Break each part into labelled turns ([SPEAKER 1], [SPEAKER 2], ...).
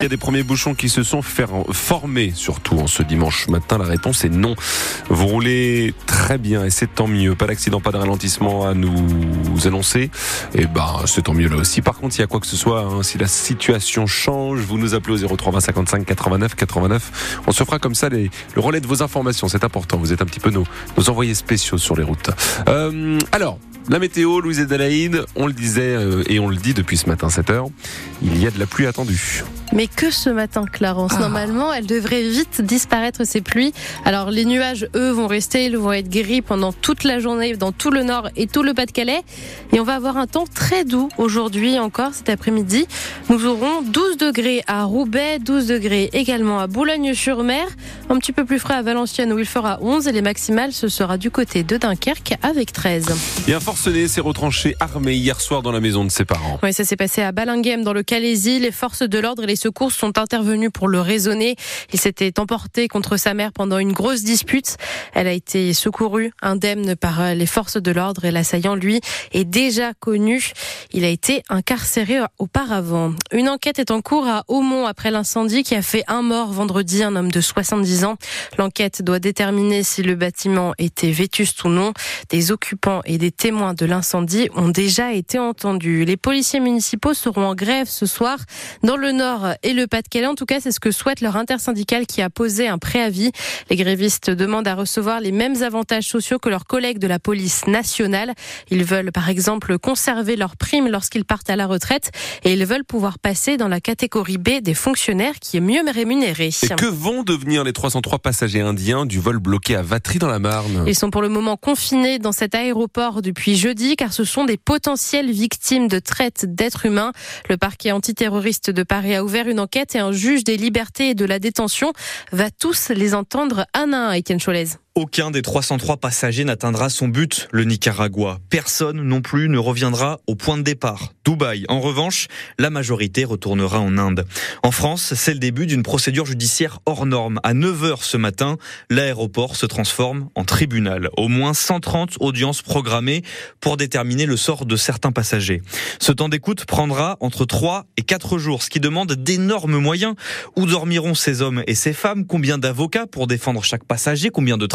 [SPEAKER 1] Il y a des premiers bouchons qui se sont formés, surtout en ce dimanche matin. La réponse est non. Vous roulez très bien et c'est tant mieux. Pas d'accident, pas de ralentissement à nous annoncer. Et eh ben, c'est tant mieux là aussi. Par contre, il y a quoi que ce soit, hein, si la situation change, vous nous appelez au 03 55 89 89. On se fera comme ça le relais de vos informations. C'est important. Vous êtes un petit peu nos, nos envoyés spéciaux sur les routes. Euh, alors, la météo, Louise Adelaide, on le disait euh, et on le dit depuis ce matin 7 heures, il y a de la pluie attendue.
[SPEAKER 2] Mais que ce matin, Clarence. Ah. Normalement, elle devrait vite disparaître ces pluies. Alors les nuages, eux, vont rester, ils vont être gris pendant toute la journée dans tout le nord et tout le Pas-de-Calais. Et on va avoir un temps très doux aujourd'hui encore cet après-midi. Nous aurons 12 degrés à Roubaix, 12 degrés également à Boulogne-sur-Mer, un petit peu plus frais à Valenciennes où il fera 11 et les maximales ce sera du côté de Dunkerque avec 13.
[SPEAKER 1] Et un forcené s'est retranché armé hier soir dans la maison de ses parents.
[SPEAKER 2] Oui, ça s'est passé à Ballinguem dans le Calaisie. Les forces de l'ordre et les secours sont intervenus pour le raisonner. Il s'était emporté contre sa mère pendant une grosse dispute. Elle a été secourue indemne par les forces de l'ordre et l'assaillant, lui, est déjà connu. Il a été incarcéré auparavant. Une enquête est en cours à Aumont après l'incendie qui a fait un mort vendredi, un homme de 70 ans. L'enquête doit déterminer si le bâtiment était vétuste ou non. Des occupants et des témoins de l'incendie ont déjà été entendus. Les policiers municipaux seront en grève ce soir dans le Nord et le Pas-de-Calais. En tout cas, c'est ce que souhaite leur intersyndicale qui a posé un préavis. Les grévistes demandent à recevoir les mêmes avantages sociaux que leurs collègues de la police nationale. Ils veulent par exemple conserver leurs primes lorsqu'ils partent à la retraite et ils veulent pouvoir passer dans la catégorie B des fonctionnaires qui est mieux rémunérée.
[SPEAKER 1] Et que vont devenir les 303 passagers indiens du vol bloqué à Vatry dans la Marne?
[SPEAKER 2] Ils sont pour le moment confinés dans cet aéroport depuis jeudi car ce sont des potentielles victimes de traite d'êtres humains. Le parquet antiterroriste de Paris a ouvert une enquête et un juge des libertés et de la détention va tous les entendre un à un, Étienne Cholez.
[SPEAKER 3] Aucun des 303 passagers n'atteindra son but, le Nicaragua. Personne non plus ne reviendra au point de départ, Dubaï. En revanche, la majorité retournera en Inde. En France, c'est le début d'une procédure judiciaire hors norme. À 9h ce matin, l'aéroport se transforme en tribunal. Au moins 130 audiences programmées pour déterminer le sort de certains passagers. Ce temps d'écoute prendra entre 3 et 4 jours, ce qui demande d'énormes moyens. Où dormiront ces hommes et ces femmes? Combien d'avocats pour défendre chaque passager? Combien de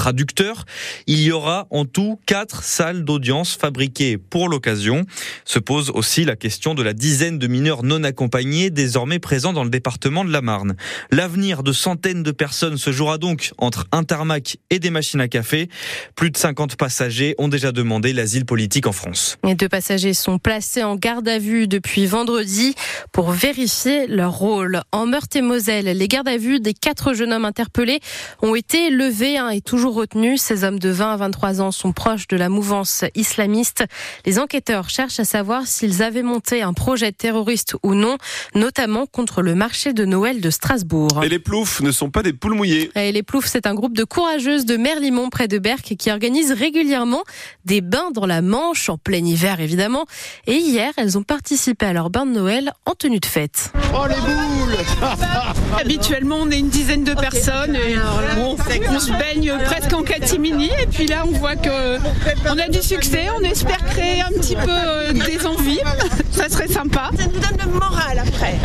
[SPEAKER 3] il y aura en tout quatre salles d'audience fabriquées pour l'occasion. Se pose aussi la question de la dizaine de mineurs non accompagnés désormais présents dans le département de la Marne. L'avenir de centaines de personnes se jouera donc entre un tarmac et des machines à café. Plus de 50 passagers ont déjà demandé l'asile politique en France.
[SPEAKER 2] Les deux passagers sont placés en garde à vue depuis vendredi pour vérifier leur rôle. En Meurthe-et-Moselle, les gardes à vue des quatre jeunes hommes interpellés ont été levés hein, et toujours ces hommes de 20 à 23 ans sont proches de la mouvance islamiste. Les enquêteurs cherchent à savoir s'ils avaient monté un projet terroriste ou non, notamment contre le marché de Noël de Strasbourg.
[SPEAKER 1] Et les ploufs ne sont pas des poules mouillées.
[SPEAKER 2] Et les ploufs, c'est un groupe de courageuses de Merlimont près de Berck qui organise régulièrement des bains dans la Manche en plein hiver évidemment. Et hier, elles ont participé à leur bain de Noël en tenue de fête.
[SPEAKER 4] Oh les boules
[SPEAKER 5] Habituellement, on est une dizaine de personnes et on se baigne presque en catimini. Et puis là, on voit que on a du succès. On espère créer un petit peu euh, des envies. Ça serait sympa.
[SPEAKER 6] Ça nous donne le moral après.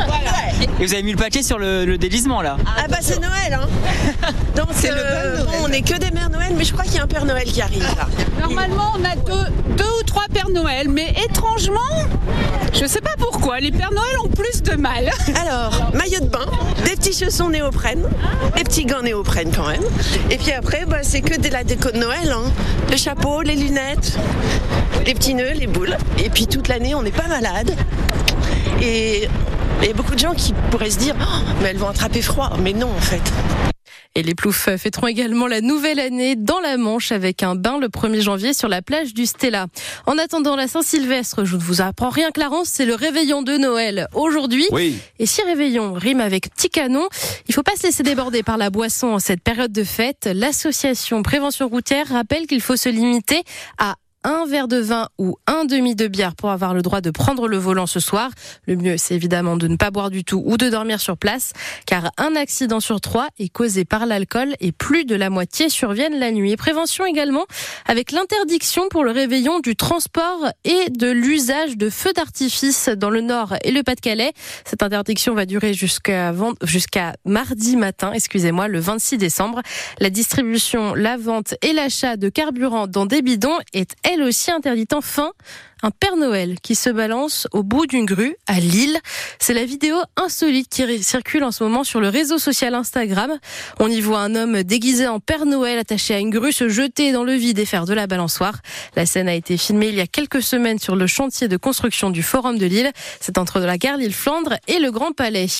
[SPEAKER 7] Et vous avez mis le paquet sur le, délisement là
[SPEAKER 6] Ah bah c'est Noël. Hein. Donc euh, on n'est que des mères Noël, mais je crois qu'il y a un Père Noël qui arrive là.
[SPEAKER 5] Normalement, on a deux, deux ou trois Pères Noël, mais étrangement, je sais pas pourquoi, les Pères Noël ont plus de mal.
[SPEAKER 6] Alors, maillot de bain, des petits chaussons néoprène, des petits gants néoprène quand même. Et puis après, bah, c'est que de la déco de Noël. Hein. Le chapeau, les lunettes, les petits nœuds, les boules. Et puis toute l'année, on n'est pas malade. Et il y a beaucoup de gens qui pourraient se dire, oh, mais elles vont attraper froid. Mais non, en fait.
[SPEAKER 2] Et les ploufs fêteront également la nouvelle année dans la Manche avec un bain le 1er janvier sur la plage du Stella. En attendant la Saint-Sylvestre, je ne vous apprends rien, Clarence, c'est le réveillon de Noël aujourd'hui.
[SPEAKER 1] Oui.
[SPEAKER 2] Et si réveillon rime avec petit canon, il faut pas se laisser déborder par la boisson en cette période de fête. L'association Prévention Routière rappelle qu'il faut se limiter à un verre de vin ou un demi de bière pour avoir le droit de prendre le volant ce soir. Le mieux, c'est évidemment de ne pas boire du tout ou de dormir sur place, car un accident sur trois est causé par l'alcool et plus de la moitié surviennent la nuit. Et prévention également avec l'interdiction pour le réveillon du transport et de l'usage de feux d'artifice dans le Nord et le Pas-de-Calais. Cette interdiction va durer jusqu'à mardi matin, excusez-moi, le 26 décembre. La distribution, la vente et l'achat de carburant dans des bidons est elle aussi interdite. Enfin, un Père Noël qui se balance au bout d'une grue à Lille. C'est la vidéo insolite qui circule en ce moment sur le réseau social Instagram. On y voit un homme déguisé en Père Noël attaché à une grue se jeter dans le vide et faire de la balançoire. La scène a été filmée il y a quelques semaines sur le chantier de construction du Forum de Lille. C'est entre la gare Lille-Flandre et le Grand Palais.